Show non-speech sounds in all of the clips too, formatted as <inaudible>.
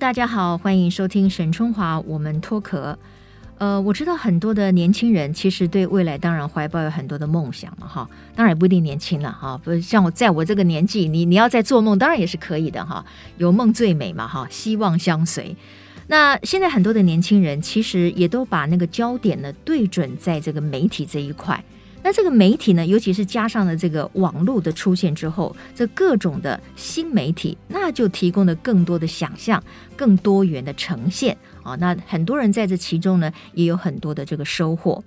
大家好，欢迎收听沈春华，我们脱壳。呃，我知道很多的年轻人其实对未来当然怀抱有很多的梦想嘛，哈，当然也不一定年轻了哈，不像我在我这个年纪，你你要在做梦，当然也是可以的哈，有梦最美嘛，哈，希望相随。那现在很多的年轻人其实也都把那个焦点呢对准在这个媒体这一块。那这个媒体呢，尤其是加上了这个网络的出现之后，这各种的新媒体，那就提供了更多的想象，更多元的呈现啊。那很多人在这其中呢，也有很多的这个收获。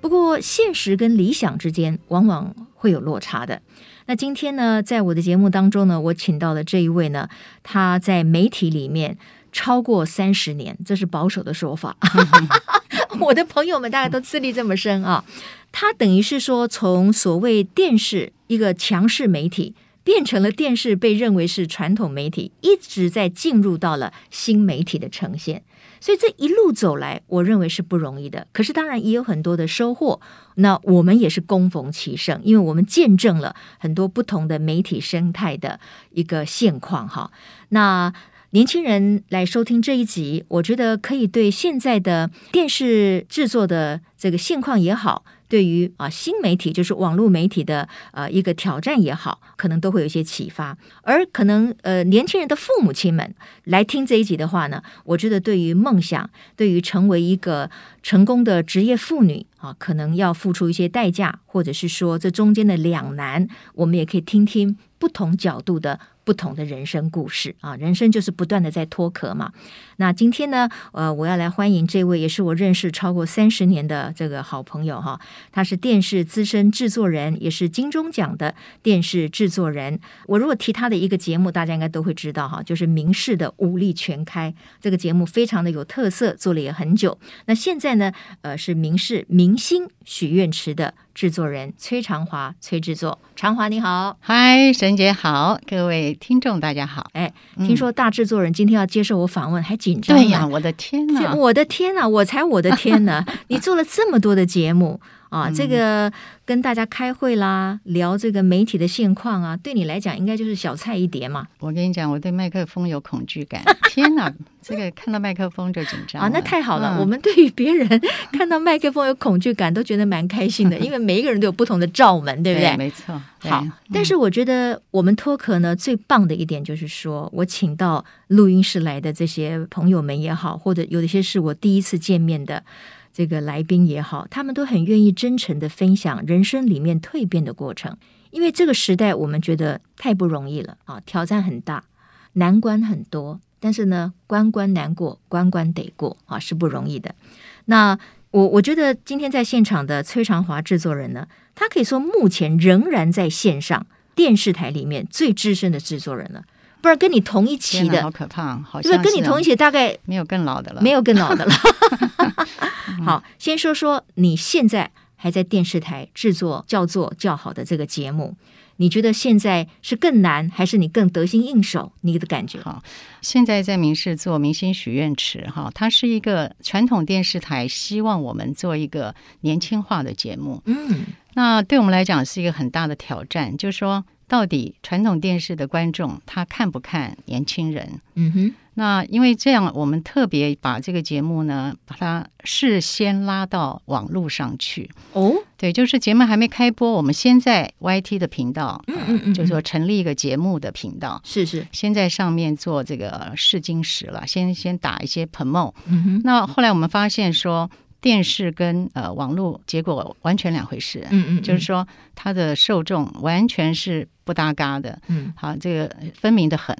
不过，现实跟理想之间往往会有落差的。那今天呢，在我的节目当中呢，我请到了这一位呢，他在媒体里面超过三十年，这是保守的说法。<laughs> <laughs> 我的朋友们大家都资历这么深啊。他等于是说，从所谓电视一个强势媒体，变成了电视被认为是传统媒体，一直在进入到了新媒体的呈现。所以这一路走来，我认为是不容易的。可是当然也有很多的收获。那我们也是恭逢其盛，因为我们见证了很多不同的媒体生态的一个现况。哈，那。年轻人来收听这一集，我觉得可以对现在的电视制作的这个现况也好，对于啊新媒体就是网络媒体的呃一个挑战也好，可能都会有一些启发。而可能呃年轻人的父母亲们来听这一集的话呢，我觉得对于梦想，对于成为一个成功的职业妇女啊，可能要付出一些代价，或者是说这中间的两难，我们也可以听听不同角度的。不同的人生故事啊，人生就是不断的在脱壳嘛。那今天呢，呃，我要来欢迎这位也是我认识超过三十年的这个好朋友哈，他是电视资深制作人，也是金钟奖的电视制作人。我如果提他的一个节目，大家应该都会知道哈，就是明视的《武力全开》这个节目，非常的有特色，做了也很久。那现在呢，呃，是明视明星许愿池的。制作人崔长华，崔制作，长华你好，嗨，沈姐好，各位听众大家好。哎，听说大制作人今天要接受我访问，还紧张？对呀，我的天哪，我的天哪，我才我的天哪！<laughs> 你做了这么多的节目。啊，这个跟大家开会啦，聊这个媒体的现况啊，对你来讲应该就是小菜一碟嘛。我跟你讲，我对麦克风有恐惧感。<laughs> 天哪，这个看到麦克风就紧张啊！那太好了，嗯、我们对于别人看到麦克风有恐惧感，都觉得蛮开心的，<laughs> 因为每一个人都有不同的罩门，对不对？对没错。好，嗯、但是我觉得我们脱壳呢，最棒的一点就是说，我请到录音室来的这些朋友们也好，或者有一些是我第一次见面的。这个来宾也好，他们都很愿意真诚的分享人生里面蜕变的过程，因为这个时代我们觉得太不容易了啊，挑战很大，难关很多，但是呢，关关难过，关关得过啊，是不容易的。那我我觉得今天在现场的崔长华制作人呢，他可以说目前仍然在线上电视台里面最资深的制作人了。不是跟你同一期的，好可怕，好像是跟你同一期，大概没有更老的了，没有更老的了。<laughs> <laughs> 好，先说说你现在还在电视台制作叫做叫好的这个节目，你觉得现在是更难，还是你更得心应手？你的感觉？好，现在在民视做《明星许愿池》哈，它是一个传统电视台希望我们做一个年轻化的节目。嗯，那对我们来讲是一个很大的挑战，就是说。到底传统电视的观众他看不看年轻人？嗯哼，那因为这样，我们特别把这个节目呢，把它事先拉到网络上去。哦，对，就是节目还没开播，我们先在 YT 的频道，嗯嗯嗯，就是说成立一个节目的频道，是是，先在上面做这个试金石了，先先打一些 promo。嗯哼，那后来我们发现说。电视跟呃网络结果完全两回事，嗯，嗯嗯，就是说它的受众完全是不搭嘎的，嗯，好，这个分明的很。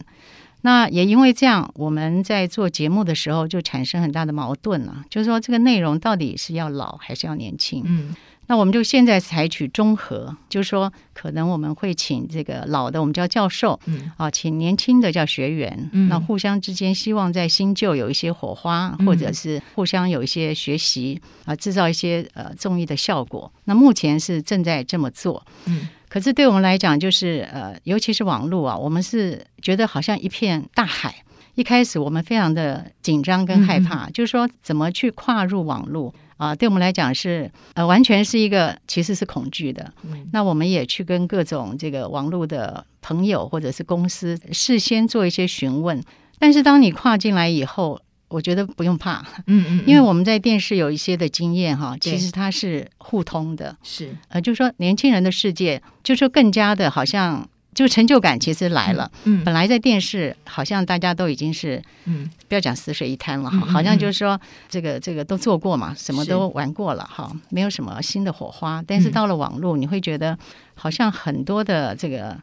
那也因为这样，我们在做节目的时候就产生很大的矛盾了，就是说这个内容到底是要老还是要年轻？嗯。那我们就现在采取中和，就是说，可能我们会请这个老的，我们叫教授，嗯，啊，请年轻的叫学员，嗯，那互相之间希望在新旧有一些火花，嗯，或者是互相有一些学习，啊，制造一些呃综艺的效果。那目前是正在这么做，嗯，可是对我们来讲，就是呃，尤其是网络啊，我们是觉得好像一片大海。一开始我们非常的紧张跟害怕，嗯，就是说怎么去跨入网络。啊，对我们来讲是呃，完全是一个其实是恐惧的。嗯，那我们也去跟各种这个网络的朋友或者是公司事先做一些询问，但是当你跨进来以后，我觉得不用怕，嗯 <laughs> 嗯，因为我们在电视有一些的经验哈，其实它是互通的，是呃，就是说年轻人的世界，就是说更加的好像。就成就感其实来了，嗯，本来在电视好像大家都已经是，嗯，不要讲死水一滩了哈，好像就是说这个这个都做过嘛，什么都玩过了哈，没有什么新的火花。但是到了网络，你会觉得好像很多的这个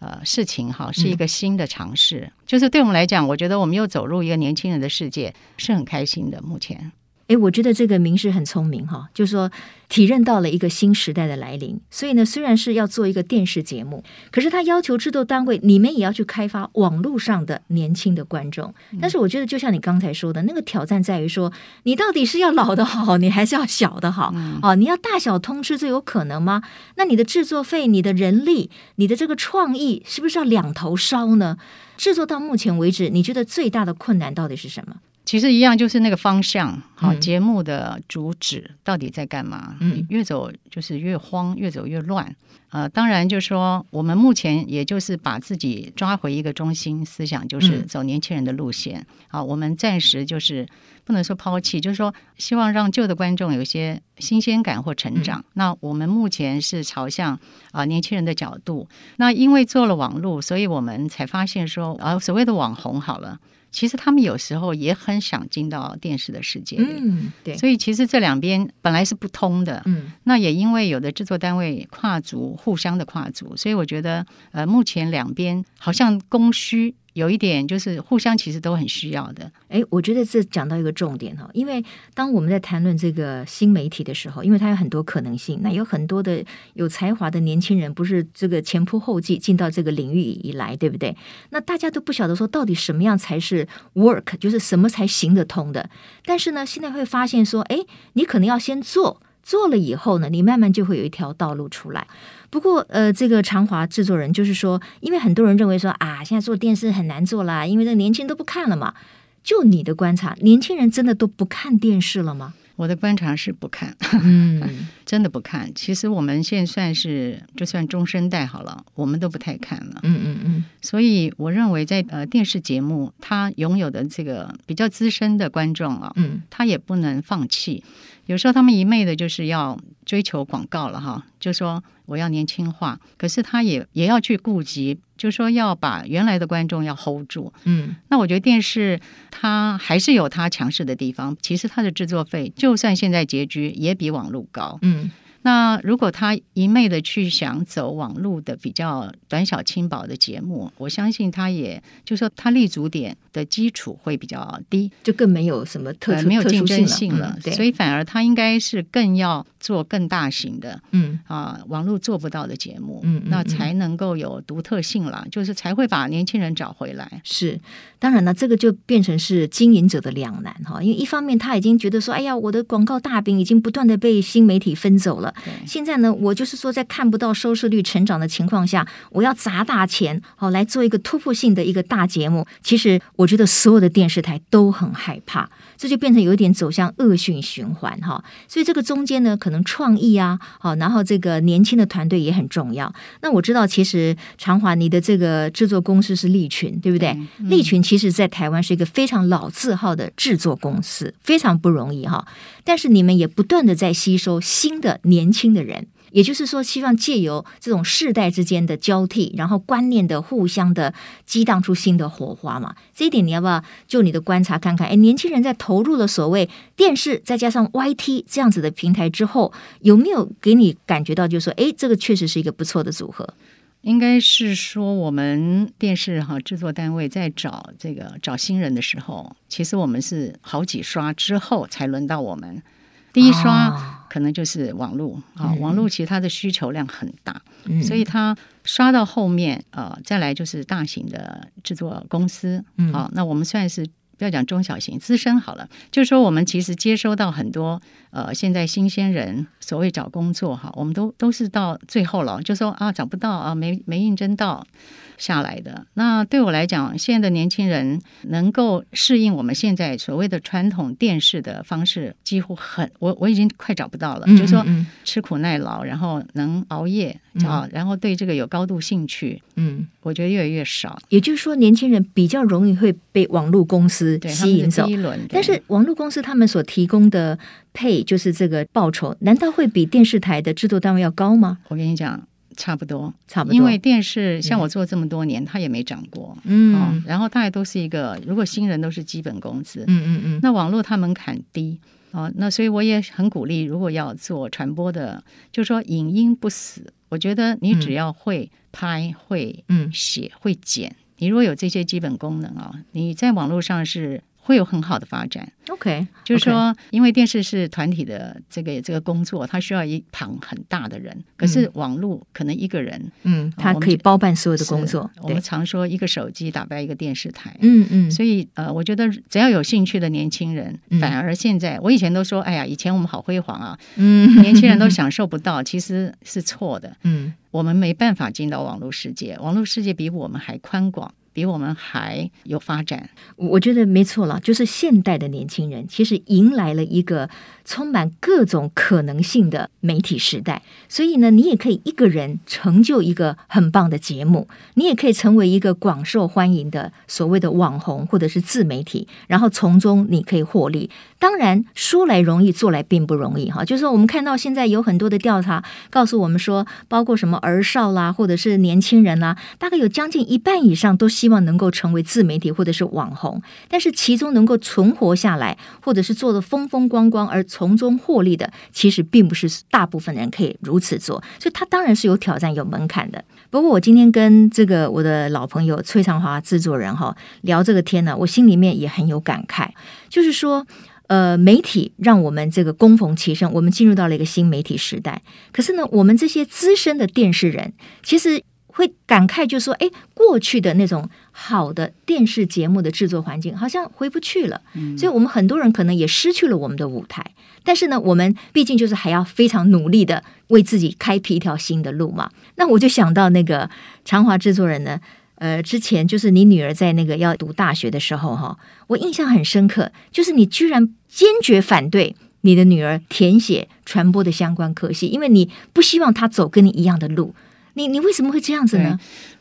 呃事情哈是一个新的尝试，就是对我们来讲，我觉得我们又走入一个年轻人的世界，是很开心的。目前。哎，我觉得这个名师很聪明哈，就是说体认到了一个新时代的来临。所以呢，虽然是要做一个电视节目，可是他要求制作单位你们也要去开发网络上的年轻的观众。但是我觉得，就像你刚才说的，那个挑战在于说，你到底是要老的好，你还是要小的好？哦，你要大小通吃，这有可能吗？那你的制作费、你的人力、你的这个创意，是不是要两头烧呢？制作到目前为止，你觉得最大的困难到底是什么？其实一样，就是那个方向，好，节目的主旨到底在干嘛？嗯，越走就是越慌，越走越乱。呃，当然就是说，我们目前也就是把自己抓回一个中心思想，就是走年轻人的路线。好，我们暂时就是不能说抛弃，就是说希望让旧的观众有一些新鲜感或成长。那我们目前是朝向啊年轻人的角度。那因为做了网络，所以我们才发现说啊，所谓的网红好了。其实他们有时候也很想进到电视的世界里，嗯，对，所以其实这两边本来是不通的，嗯，那也因为有的制作单位跨足，互相的跨足，所以我觉得，呃，目前两边好像供需。有一点就是互相其实都很需要的。哎，我觉得这讲到一个重点哈，因为当我们在谈论这个新媒体的时候，因为它有很多可能性，那有很多的有才华的年轻人，不是这个前仆后继进到这个领域以来，对不对？那大家都不晓得说到底什么样才是 work，就是什么才行得通的。但是呢，现在会发现说，哎，你可能要先做。做了以后呢，你慢慢就会有一条道路出来。不过，呃，这个长华制作人就是说，因为很多人认为说啊，现在做电视很难做啦，因为这个年轻人都不看了嘛。就你的观察，年轻人真的都不看电视了吗？我的观察是不看，嗯，<laughs> 真的不看。其实我们现在算是就算中生代好了，我们都不太看了。嗯嗯嗯。所以我认为在呃电视节目，他拥有的这个比较资深的观众啊，嗯，他也不能放弃。有时候他们一昧的就是要追求广告了哈，就说我要年轻化，可是他也也要去顾及，就说要把原来的观众要 hold 住。嗯，那我觉得电视它还是有它强势的地方，其实它的制作费就算现在拮据，也比网络高。嗯。那如果他一昧的去想走网络的比较短小轻薄的节目，我相信他也就是说他立足点的基础会比较低，就更没有什么特殊没有竞争性了。嗯、所以反而他应该是更要做更大型的，嗯啊，网络做不到的节目，嗯，那才能够有独特性了，就是才会把年轻人找回来。是，当然了，这个就变成是经营者的两难哈，因为一方面他已经觉得说，哎呀，我的广告大饼已经不断的被新媒体分走了。现在呢，我就是说，在看不到收视率成长的情况下，我要砸大钱，好来做一个突破性的一个大节目。其实，我觉得所有的电视台都很害怕，这就变成有一点走向恶性循环哈。所以这个中间呢，可能创意啊，好，然后这个年轻的团队也很重要。那我知道，其实长华你的这个制作公司是利群，对不对？利群其实在台湾是一个非常老字号的制作公司，非常不容易哈。但是你们也不断的在吸收新的年。轻的人，也就是说，希望借由这种世代之间的交替，然后观念的互相的激荡出新的火花嘛。这一点你要不要就你的观察看看？哎，年轻人在投入了所谓电视，再加上 YT 这样子的平台之后，有没有给你感觉到，就是说，哎，这个确实是一个不错的组合？应该是说，我们电视哈制作单位在找这个找新人的时候，其实我们是好几刷之后才轮到我们。第一刷可能就是网络啊，网络其实它的需求量很大，嗯、所以它刷到后面呃，再来就是大型的制作公司，好、嗯，那我们算是不要讲中小型，资深好了，就是说我们其实接收到很多呃，现在新鲜人所谓找工作哈，我们都都是到最后了，就说啊找不到啊，没没应征到。下来的。那对我来讲，现在的年轻人能够适应我们现在所谓的传统电视的方式，几乎很我我已经快找不到了。嗯嗯嗯，就是说吃苦耐劳，然后能熬夜啊，嗯、然后对这个有高度兴趣，嗯，我觉得越来越少。也就是说，年轻人比较容易会被网络公司吸引走一轮。但是网络公司他们所提供的 pay 就是这个报酬，难道会比电视台的制作单位要高吗？我跟你讲。差不多，差不多，因为电视像我做这么多年，它、嗯、也没涨过，嗯、哦，然后大概都是一个，如果新人都是基本工资，嗯嗯嗯，那网络它门槛低，哦，那所以我也很鼓励，如果要做传播的，就是说影音不死，我觉得你只要会拍、会嗯写、会剪，你如果有这些基本功能啊、哦，你在网络上是。会有很好的发展。OK，就是说，因为电视是团体的这个这个工作，它需要一旁很大的人。可是网络可能一个人，嗯，他可以包办所有的工作。我们常说一个手机打败一个电视台。嗯嗯。所以呃，我觉得只要有兴趣的年轻人，反而现在我以前都说，哎呀，以前我们好辉煌啊，嗯，年轻人都享受不到，<laughs> 其实是错的。嗯，我们没办法进到网络世界，网络世界比我们还宽广。比我们还有发展，我觉得没错了。就是现代的年轻人，其实迎来了一个充满各种可能性的媒体时代。所以呢，你也可以一个人成就一个很棒的节目，你也可以成为一个广受欢迎的所谓的网红或者是自媒体，然后从中你可以获利。当然，说来容易，做来并不容易哈。就是说，我们看到现在有很多的调查告诉我们说，包括什么儿少啦，或者是年轻人啦，大概有将近一半以上都希望能够成为自媒体或者是网红。但是其中能够存活下来，或者是做得风风光光而从中获利的，其实并不是大部分人可以如此做。所以，他当然是有挑战、有门槛的。不过，我今天跟这个我的老朋友崔长华制作人哈聊这个天呢，我心里面也很有感慨，就是说。呃，媒体让我们这个躬逢其盛，我们进入到了一个新媒体时代。可是呢，我们这些资深的电视人，其实会感慨，就说：“哎，过去的那种好的电视节目的制作环境，好像回不去了。嗯”所以，我们很多人可能也失去了我们的舞台。但是呢，我们毕竟就是还要非常努力的为自己开辟一条新的路嘛。那我就想到那个长华制作人呢。呃，之前就是你女儿在那个要读大学的时候，哈，我印象很深刻，就是你居然坚决反对你的女儿填写传播的相关科系，因为你不希望她走跟你一样的路。你你为什么会这样子呢？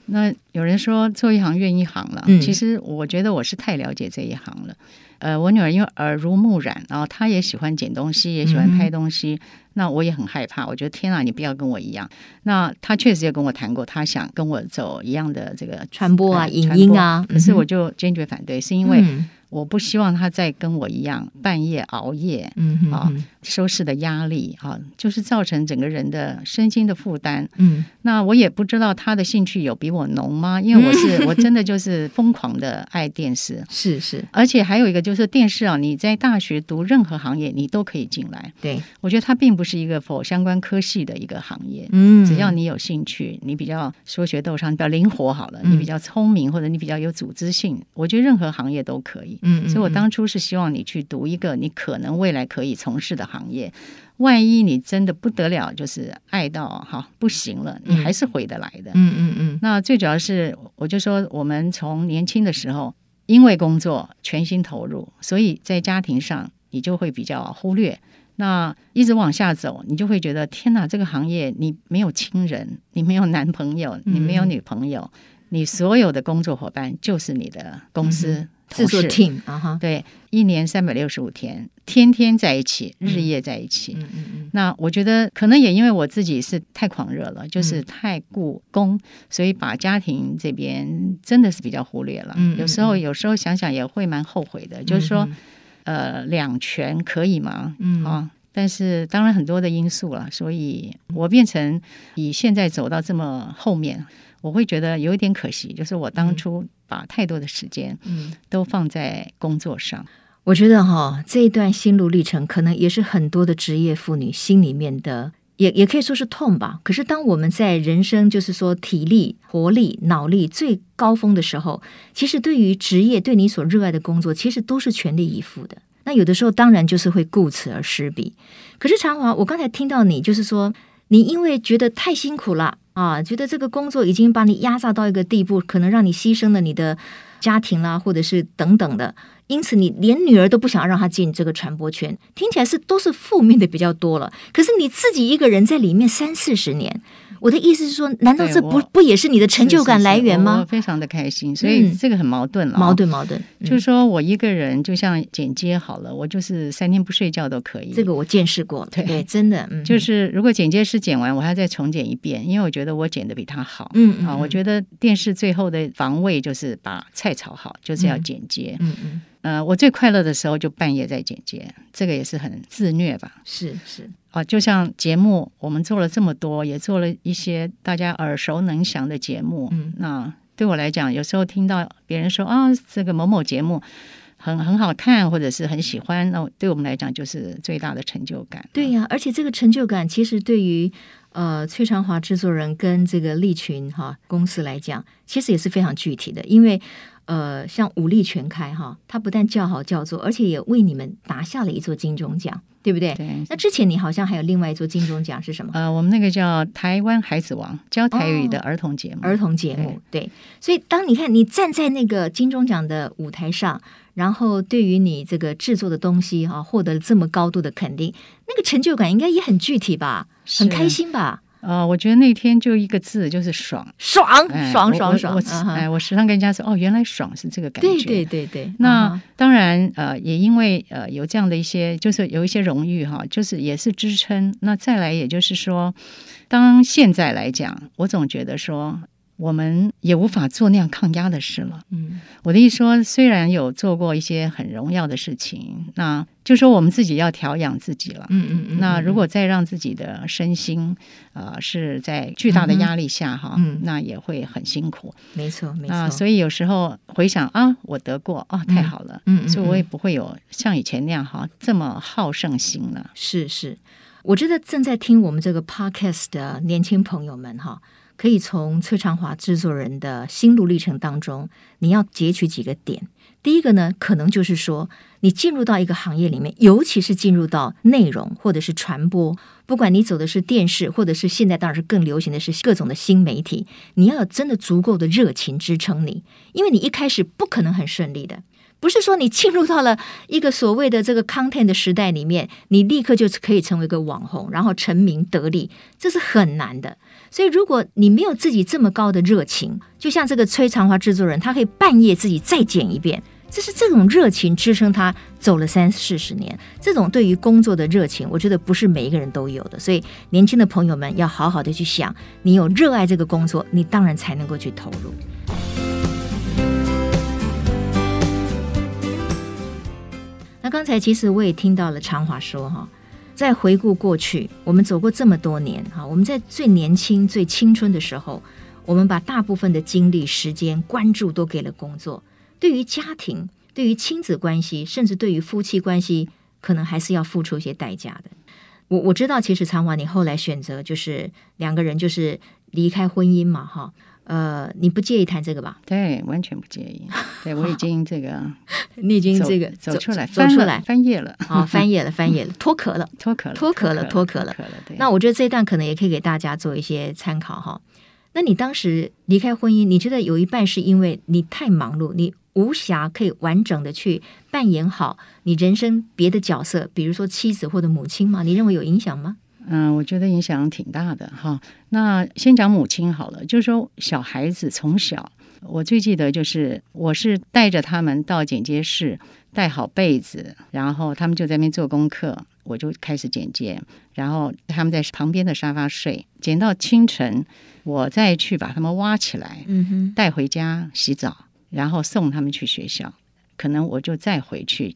那有人说做一行怨一行了，嗯，其实我觉得我是太了解这一行了。呃，我女儿因为耳濡目染，然后她也喜欢捡东西，也喜欢拍东西。嗯、那我也很害怕，我觉得天啊，你不要跟我一样。那他确实也跟我谈过，他想跟我走一样的这个传播啊、影音啊。可是我就坚决反对，嗯、是因为。我不希望他再跟我一样半夜熬夜，嗯哼哼啊，收视的压力啊，就是造成整个人的身心的负担。嗯，那我也不知道他的兴趣有比我浓吗？因为我是 <laughs> 我真的就是疯狂的爱电视，<laughs> 是是。而且还有一个就是电视啊，你在大学读任何行业，你都可以进来。对，我觉得他并不是一个否相关科系的一个行业。嗯，只要你有兴趣，你比较说学逗唱，比较灵活好了，你比较聪明或者你比较有组织性，我觉得任何行业都可以。嗯，所以我当初是希望你去读一个你可能未来可以从事的行业，万一你真的不得了，就是爱到哈不行了，你还是回得来的。嗯嗯嗯。那最主要是，我就说我们从年轻的时候，因为工作全心投入，所以在家庭上你就会比较忽略。那一直往下走，你就会觉得天哪，这个行业你没有亲人，你没有男朋友，你没有女朋友，你所有的工作伙伴就是你的公司。制作 team 啊哈，对，一年三百六十五天，天天在一起，日夜在一起。嗯嗯嗯。那我觉得可能也因为我自己是太狂热了，就是太顾公，所以把家庭这边真的是比较忽略了。嗯。有时候，有时候想想也会蛮后悔的，就是说，呃，两全可以吗？嗯啊，但是当然很多的因素了，所以我变成以现在走到这么后面。我会觉得有一点可惜，就是我当初把太多的时间，嗯，都放在工作上。我觉得哈，这一段心路历程，可能也是很多的职业妇女心里面的也也可以说是痛吧。可是当我们在人生就是说体力、活力、脑力最高峰的时候，其实对于职业，对你所热爱的工作，其实都是全力以赴的。那有的时候当然就是会顾此而失彼。可是常华，我刚才听到你就是说，你因为觉得太辛苦了啊，觉得这个工作已经把你压榨到一个地步，可能让你牺牲了你的家庭啦，或者是等等的。因此，你连女儿都不想让她进这个传播圈，听起来是都是负面的比较多了。可是你自己一个人在里面三四十年。我的意思是说，难道这不不也是你的成就感来源吗？我非常的开心，所以这个很矛盾了。矛盾，矛盾，就是说我一个人就像剪接好了，我就是三天不睡觉都可以。这个我见识过了，对，真的，就是如果剪接师剪完，我还要再重剪一遍，因为我觉得我剪的比他好。嗯啊，我觉得电视最后的防卫就是把菜炒好，就是要剪接。嗯嗯。呃，我最快乐的时候就半夜在剪接，这个也是很自虐吧？是是啊，就像节目，我们做了这么多，也做了一些大家耳熟能详的节目。嗯，那对我来讲，有时候听到别人说啊，这个某某节目很很好看，或者是很喜欢，那对我们来讲就是最大的成就感。对呀、啊，而且这个成就感其实对于呃崔长华制作人跟这个利群哈公司来讲，其实也是非常具体的，因为。呃，像武力全开哈，他不但叫好叫座，而且也为你们拿下了一座金钟奖，对不对？对。那之前你好像还有另外一座金钟奖是什么？呃，我们那个叫台湾孩子王，教台语的儿童节目。哦、儿童节目，对，对。所以当你看你站在那个金钟奖的舞台上，然后对于你这个制作的东西哈，获得了这么高度的肯定，那个成就感应该也很具体吧？很开心吧？呃，我觉得那天就一个字，就是爽，爽，爽，爽，爽。哎，我时常跟人家说，哦，原来爽是这个感觉。对，对，对，对。那当然，呃，也因为呃有这样的一些，就是有一些荣誉哈，就是也是支撑。那再来，也就是说，当现在来讲，我总觉得说。我们也无法做那样抗压的事了。嗯，我的意思说，虽然有做过一些很荣耀的事情，那就说我们自己要调养自己了。嗯嗯嗯。那如果再让自己的身心，呃，是在巨大的压力下哈，嗯，那也会很辛苦。没错，没错。啊，所以有时候回想啊，我得过啊，太好了。嗯，所以我也不会有像以前那样哈这么好胜心了。是是，我觉得正在听我们这个 podcast 的年轻朋友们哈。可以从崔长华制作人的心路历程当中，你要截取几个点。第一个呢，可能就是说，你进入到一个行业里面，尤其是进入到内容或者是传播，不管你走的是电视，或者是现在当然是更流行的是各种的新媒体，你要有真的足够的热情支撑你，因为你一开始不可能很顺利的。不是说你进入到了一个所谓的这个 content 的时代里面，你立刻就可以成为一个网红，然后成名得利，这是很难的。所以，如果你没有自己这么高的热情，就像这个崔长华制作人，他可以半夜自己再剪一遍，这是这种热情支撑他走了三四十年。这种对于工作的热情，我觉得不是每一个人都有的。所以，年轻的朋友们要好好的去想，你有热爱这个工作，你当然才能够去投入。那刚才其实我也听到了长华说哈，再回顾过去，我们走过这么多年哈，我们在最年轻、最青春的时候，我们把大部分的精力、时间、关注都给了工作。对于家庭、对于亲子关系，甚至对于夫妻关系，可能还是要付出一些代价的。我我知道，其实长华你后来选择就是两个人就是离开婚姻嘛，哈。呃，你不介意谈这个吧？对，完全不介意。<laughs> 对，我已经这个，<laughs> 你已经这个走，走出来，走出来，翻页了啊，<laughs> 翻页了，翻页了，脱壳了，脱壳了，脱壳了，脱壳了。那我觉得这一段可能也可以给大家做一些参考哈。那你当时离开婚姻，你觉得有一半是因为你太忙碌，你无暇可以完整的去扮演好你人生别的角色，比如说妻子或者母亲吗？你认为有影响吗？嗯，我觉得影响挺大的哈。那先讲母亲好了，就是说小孩子从小，我最记得就是我是带着他们到剪接室，带好被子，然后他们就在那边做功课，我就开始剪接，然后他们在旁边的沙发睡，剪到清晨，我再去把他们挖起来，嗯哼，带回家洗澡，然后送他们去学校。可能我就再回去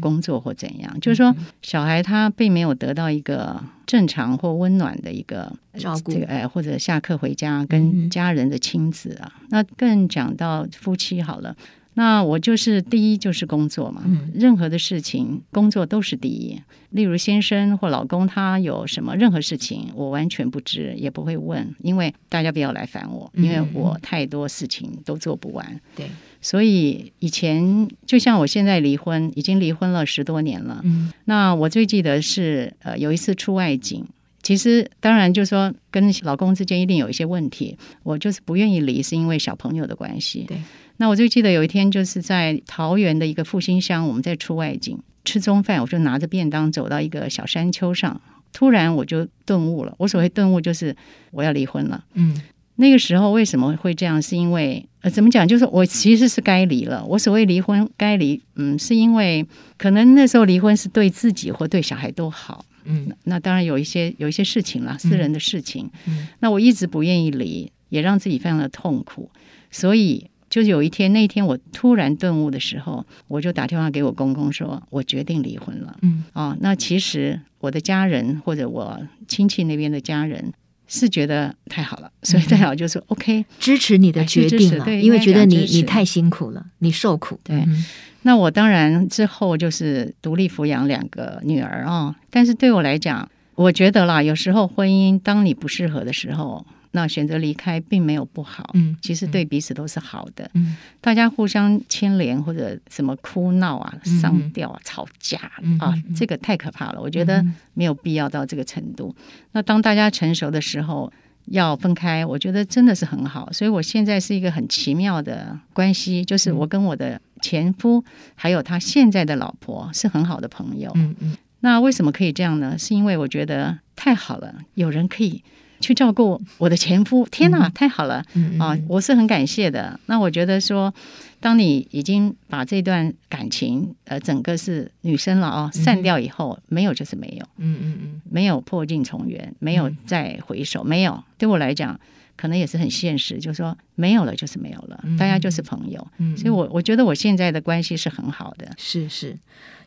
工作或怎样，嗯、就是说小孩他并没有得到一个正常或温暖的一个照顾，这个哎，或者下课回家跟家人的亲子啊，嗯、那更讲到夫妻好了。那我就是第一就是工作嘛，嗯、任何的事情工作都是第一。例如先生或老公他有什么任何事情，我完全不知也不会问，因为大家不要来烦我，因为我太多事情都做不完。对、嗯，所以以前就像我现在离婚，已经离婚了十多年了。嗯，那我最记得是呃有一次出外景。其实，当然，就是说，跟老公之间一定有一些问题。我就是不愿意离，是因为小朋友的关系。对。那我最记得有一天，就是在桃园的一个复兴乡，我们在出外景吃中饭，我就拿着便当走到一个小山丘上，突然我就顿悟了。我所谓顿悟，就是我要离婚了。嗯。那个时候为什么会这样？是因为呃，怎么讲？就是我其实是该离了。我所谓离婚该离，嗯，是因为可能那时候离婚是对自己或对小孩都好。嗯，那当然有一些有一些事情了，私人的事情。嗯，那我一直不愿意离，也让自己非常的痛苦。所以，就有一天，那一天我突然顿悟的时候，我就打电话给我公公说，我决定离婚了。嗯，哦，那其实我的家人或者我亲戚那边的家人是觉得太好了，所以太好就说 OK，支持你的决定了，对，因为觉得你你太辛苦了，你受苦，对。嗯。那我当然之后就是独立抚养两个女儿啊，但是对我来讲，我觉得啦，有时候婚姻当你不适合的时候，那选择离开并没有不好，嗯，其实对彼此都是好的，嗯，大家互相牵连或者什么哭闹啊、上吊啊、吵架啊，这个太可怕了，我觉得没有必要到这个程度。那当大家成熟的时候。要分开，我觉得真的是很好，所以我现在是一个很奇妙的关系，就是我跟我的前夫还有他现在的老婆是很好的朋友。嗯嗯，那为什么可以这样呢？是因为我觉得太好了，有人可以。去照顾我的前夫，天哪，太好了！嗯、啊，我是很感谢的。那我觉得说，当你已经把这段感情，呃，整个是女生了啊，散掉以后，没有就是没有，嗯嗯嗯，没有破镜重圆，没有再回首，没有。对我来讲，可能也是很现实，就是说，没有了就是没有了，大家就是朋友。嗯，所以我我觉得我现在的关系是很好的，是是。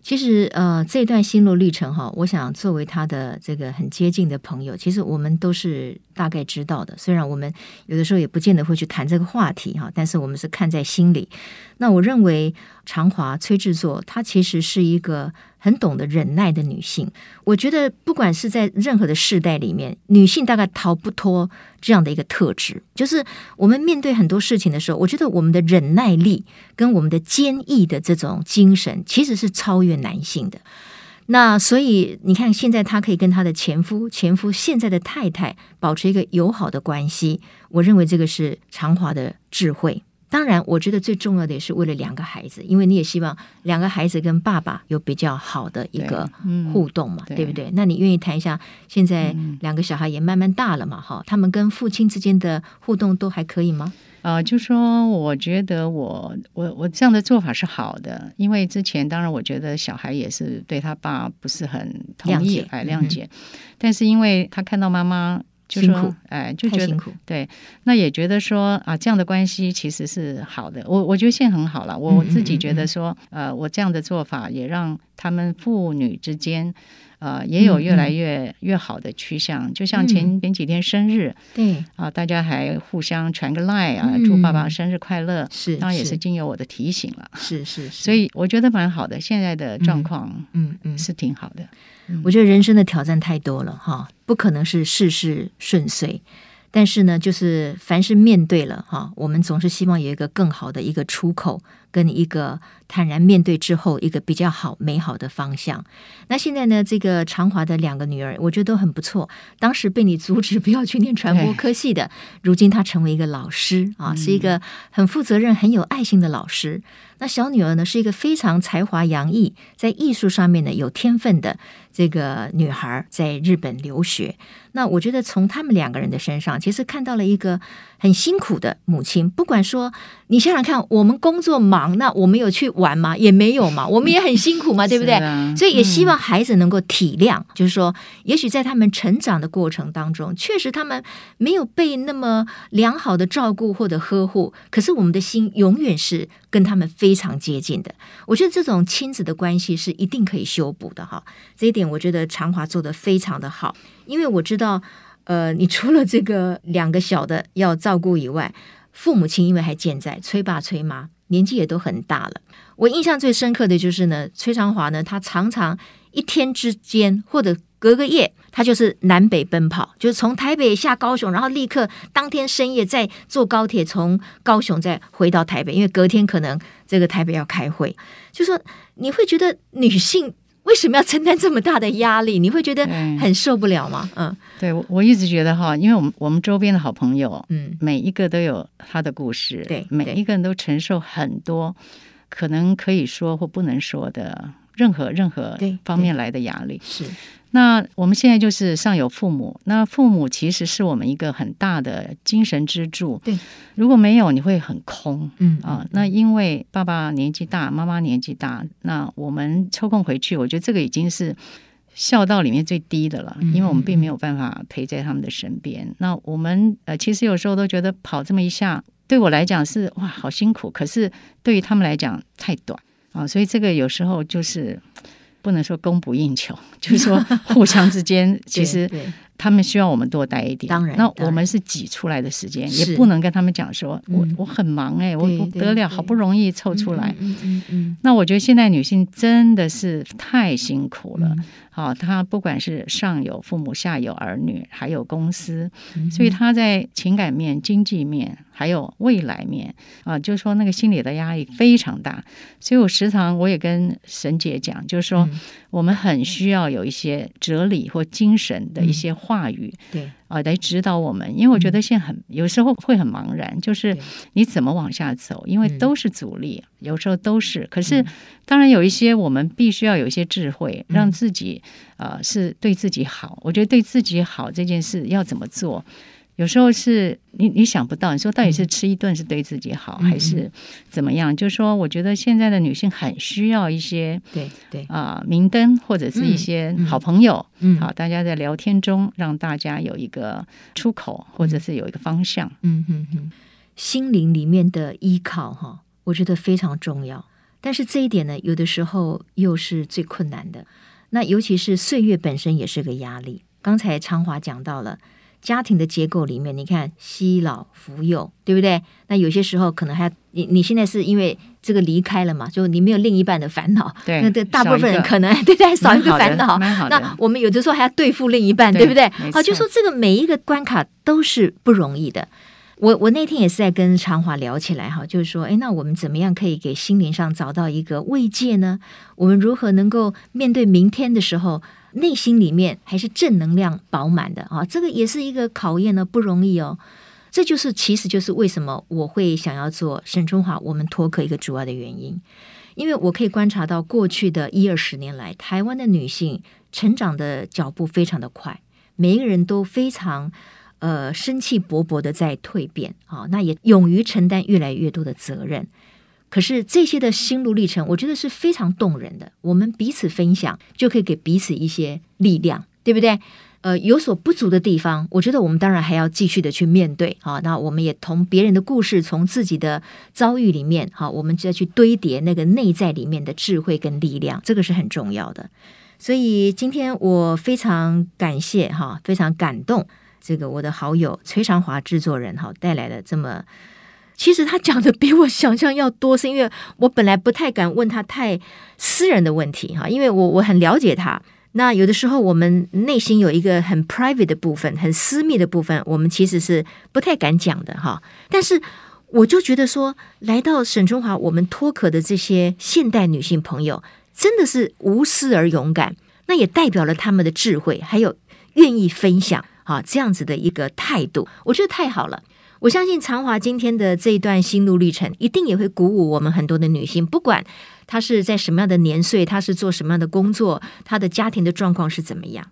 其实，呃，这段心路历程哈，我想作为他的这个很接近的朋友，其实我们都是大概知道的。虽然我们有的时候也不见得会去谈这个话题哈，但是我们是看在心里。那我认为长华崔制作，他其实是一个。很懂得忍耐的女性，我觉得不管是在任何的世代里面，女性大概逃不脱这样的一个特质，就是我们面对很多事情的时候，我觉得我们的忍耐力跟我们的坚毅的这种精神，其实是超越男性的。那所以你看，现在她可以跟她的前夫、前夫现在的太太保持一个友好的关系，我认为这个是长华的智慧。当然，我觉得最重要的也是为了两个孩子，因为你也希望两个孩子跟爸爸有比较好的一个互动嘛，对，不对？那你愿意谈一下？现在两个小孩也慢慢大了嘛，哈、嗯，他们跟父亲之间的互动都还可以吗？啊、呃，就说我觉得我我我这样的做法是好的，因为之前当然我觉得小孩也是对他爸不是很同意，哎，谅解，嗯、但是因为他看到妈妈。就说，苦哎，就觉得对，那也觉得说啊，这样的关系其实是好的。我我觉得现在很好了，我我自己觉得说，嗯嗯嗯呃，我这样的做法也让他们父女之间，呃，也有越来越、嗯、越好的趋向。就像前前几天生日，对、嗯、啊，大家还互相传个 line 啊，祝爸爸生日快乐。是，当然也是经由我的提醒了。是是，是，所以我觉得蛮好的。现在的状况，嗯嗯，是挺好的。我觉得人生的挑战太多了哈，不可能是事事顺遂，但是呢，就是凡是面对了哈，我们总是希望有一个更好的一个出口。跟一个坦然面对之后，一个比较好美好的方向。那现在呢，这个长华的两个女儿，我觉得都很不错。当时被你阻止不要去念传播科系的，如今她成为一个老师啊，是一个很负责任、很有爱心的老师。嗯、那小女儿呢，是一个非常才华洋溢，在艺术上面呢有天分的这个女孩，在日本留学。那我觉得从他们两个人的身上，其实看到了一个很辛苦的母亲。不管说你想想看，我们工作忙，那我们有去玩吗？也没有嘛，<laughs> 我们也很辛苦嘛，对不对？啊、所以也希望孩子能够体谅，嗯、就是说，也许在他们成长的过程当中，确实他们没有被那么良好的照顾或者呵护，可是我们的心永远是跟他们非常接近的。我觉得这种亲子的关系是一定可以修补的哈。这一点我觉得长华做的非常的好。因为我知道，呃，你除了这个两个小的要照顾以外，父母亲因为还健在，崔爸崔妈年纪也都很大了。我印象最深刻的就是呢，崔长华呢，他常常一天之间或者隔个夜，他就是南北奔跑，就是从台北下高雄，然后立刻当天深夜再坐高铁从高雄再回到台北，因为隔天可能这个台北要开会。就说你会觉得女性为什么要承担这么大的压力？你会觉得很受不了吗？嗯，对，我我一直觉得哈，因为我们我们周边的好朋友，嗯，每一个都有他的故事，对，每一个人都承受很多可能可以说或不能说的任何任何方面来的压力，是。那我们现在就是上有父母，那父母其实是我们一个很大的精神支柱。对，如果没有，你会很空。嗯啊，那因为爸爸年纪大，妈妈年纪大，那我们抽空回去，我觉得这个已经是孝道里面最低的了，因为我们并没有办法陪在他们的身边。那我们呃，其实有时候都觉得跑这么一下，对我来讲是哇，好辛苦，可是对于他们来讲太短啊，所以这个有时候就是。不能说供不应求，<laughs> 就是说互相之间，<laughs> 其实他们需要我们多待一点。当然，那我们是挤出来的时间，也不能跟他们讲说，我我很忙哎，我不得了，好不容易凑出来。嗯嗯嗯。那我觉得现在女性真的是太辛苦了。好，她不管是上有父母，下有儿女，还有公司，所以她在情感面、经济面。还有未来面啊，就是说那个心理的压力非常大，所以我时常我也跟沈姐讲，就是说我们很需要有一些哲理或精神的一些话语，对啊，来指导我们。因为我觉得现在很有时候会很茫然，就是你怎么往下走，因为都是阻力，有时候都是。可是当然有一些我们必须要有一些智慧，让自己啊是对自己好。我觉得对自己好这件事要怎么做？有时候是你你想不到，你说到底是吃一顿是对自己好，还是怎么样？就是说，我觉得现在的女性很需要一些对对啊明灯或者是一些好朋友，嗯，好，大家在聊天中让大家有一个出口，或者是有一个方向，嗯嗯嗯，心灵里面的依靠哈，我觉得非常重要。但是这一点呢，有的时候又是最困难的。那尤其是岁月本身也是个压力。刚才昌华讲到了。家庭的结构里面，你看西老扶幼，对不对？那有些时候可能还你你现在是因为这个离开了嘛，就你没有另一半的烦恼。对，那大部分人可能对对少一个 <laughs> 烦恼。那我们有的时候还要对付另一半，对，对不对？好，就说这个每一个关卡都是不容易的。我我那天也是在跟长华聊起来哈，就是说，哎，那我们怎么样可以给心灵上找到一个慰藉呢？我们如何能够面对明天的时候？内心里面还是正能量饱满的啊，这个也是一个考验呢，不容易哦。这就是，其实就是为什么我会想要做沈春华我们脱壳一个主要的原因，因为我可以观察到过去的一二十年来，台湾的女性成长的脚步非常的快，每一个人都非常呃生气勃勃的在蜕变啊，那也勇于承担越来越多的责任。可是这些的心路历程，我觉得是非常动人的。我们彼此分享，就可以给彼此一些力量，对不对？呃，有所不足的地方，我觉得我们当然还要继续的去面对。好，那我们也从别人的故事，从自己的遭遇里面，好，我们就要去堆叠那个内在里面的智慧跟力量，这个是很重要的。所以今天我非常感谢哈，非常感动这个我的好友崔长华制作人哈带来的这么。其实他讲的比我想象要多，是因为我本来不太敢问他太私人的问题哈，因为我我很了解他。那有的时候我们内心有一个很 private 的部分，很私密的部分，我们其实是不太敢讲的哈。但是我就觉得说，来到沈春华，我们脱壳的这些现代女性朋友，真的是无私而勇敢，那也代表了他们的智慧，还有愿意分享啊这样子的一个态度，我觉得太好了。我相信长华今天的这一段心路历程，一定也会鼓舞我们很多的女性，不管她是在什么样的年岁，她是做什么样的工作，她的家庭的状况是怎么样。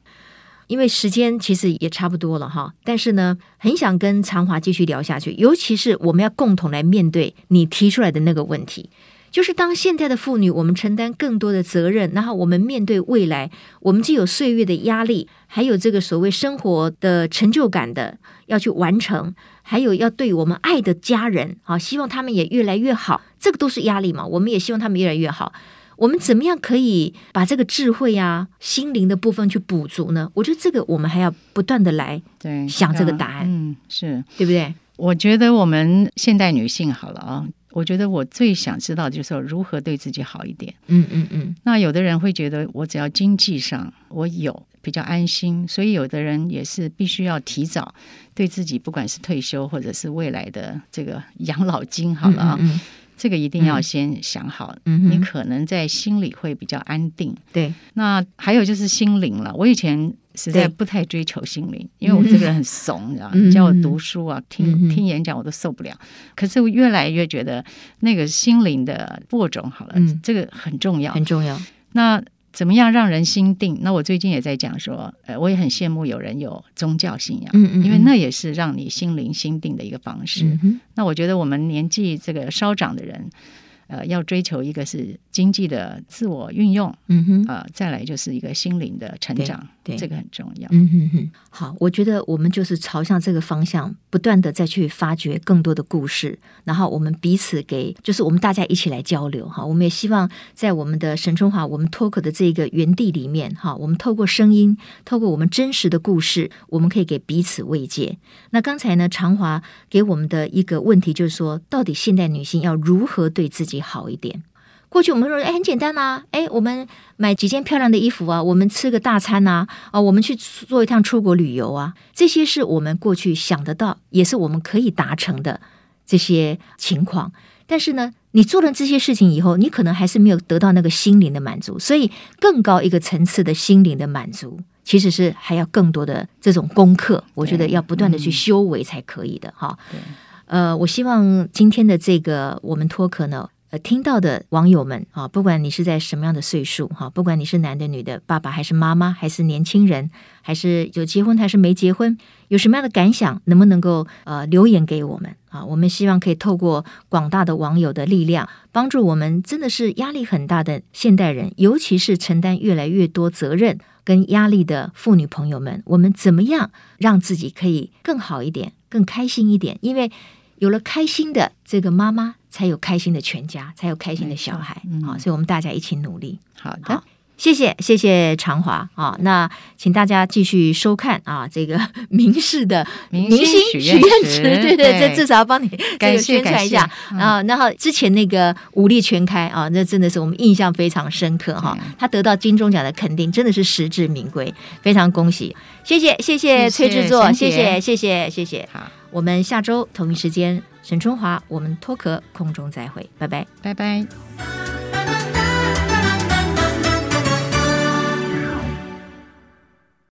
因为时间其实也差不多了哈，但是呢，很想跟长华继续聊下去，尤其是我们要共同来面对你提出来的那个问题。就是当现在的妇女，我们承担更多的责任，然后我们面对未来，我们既有岁月的压力，还有这个所谓生活的成就感的要去完成，还有要对我们爱的家人啊，希望他们也越来越好，这个都是压力嘛。我们也希望他们越来越好。我们怎么样可以把这个智慧啊、心灵的部分去补足呢？我觉得这个我们还要不断的来想这个答案，嗯，是对不对？我觉得我们现代女性好了啊。我觉得我最想知道就是说如何对自己好一点。嗯嗯嗯。那有的人会觉得我只要经济上我有比较安心，所以有的人也是必须要提早对自己，不管是退休或者是未来的这个养老金，好了啊。嗯嗯这个一定要先想好，嗯，你可能在心里会比较安定。对，那还有就是心灵了。我以前实在不太追求心灵，因为我这个人很怂，你知道，你叫我读书啊、听听演讲，我都受不了。可是我越来越觉得那个心灵的播种，好了，这个很重要，很重要。那。怎么样让人心定？那我最近也在讲说，呃，我也很羡慕有人有宗教信仰，嗯嗯，因为那也是让你心灵心定的一个方式。嗯。那我觉得我们年纪这个稍长的人。呃，要追求一个是经济的自我运用，嗯哼，呃，再来就是一个心灵的成长，对，对这个很重要。嗯哼哼，好，我觉得我们就是朝向这个方向，不断的再去发掘更多的故事，然后我们彼此给，就是我们大家一起来交流哈。我们也希望在我们的沈春华我们脱口的这个原地里面哈，我们透过声音，透过我们真实的故事，我们可以给彼此慰藉。那刚才呢，长华给我们的一个问题就是说，到底现代女性要如何对自己好一点。过去我们说，哎，很简单呐，哎，我们买几件漂亮的衣服啊，我们吃个大餐呐，啊，我们去做一趟出国旅游啊，这些是我们过去想得到，也是我们可以达成的这些情况。但是呢，你做了这些事情以后，你可能还是没有得到那个心灵的满足。所以，更高一个层次的心灵的满足，其实是还要更多的这种功课。我觉得要不断的去修为才可以的哈。呃，我希望今天的这个我们脱壳呢，呃，听到的网友们啊，不管你是在什么样的岁数哈，不管你是男的、女的，爸爸还是妈妈，还是年轻人，还是有结婚还是没结婚，有什么样的感想，能不能够呃留言给我们啊？我们希望可以透过广大的网友的力量，帮助我们真的是压力很大的现代人，尤其是承担越来越多责任跟压力的妇女朋友们，我们怎么样让自己可以更好一点，更开心一点？因为有了开心的这个妈妈，才有开心的全家，才有开心的小孩。嗯，好，所以我们大家一起努力。好的，好，谢谢，谢谢长华啊。那请大家继续收看啊，这个 <laughs> 明视的明星许愿池，对对，这至少要帮你这个宣传一下啊。然后之前那个武力全开啊，那真的是我们印象非常深刻哈。他得到金钟奖的肯定，真的是实至名归，非常恭喜。谢谢，谢谢崔制作，谢谢，谢谢，谢谢。好。我们下周同一时间，沈春华，我们脱壳空中再会，拜拜，拜拜。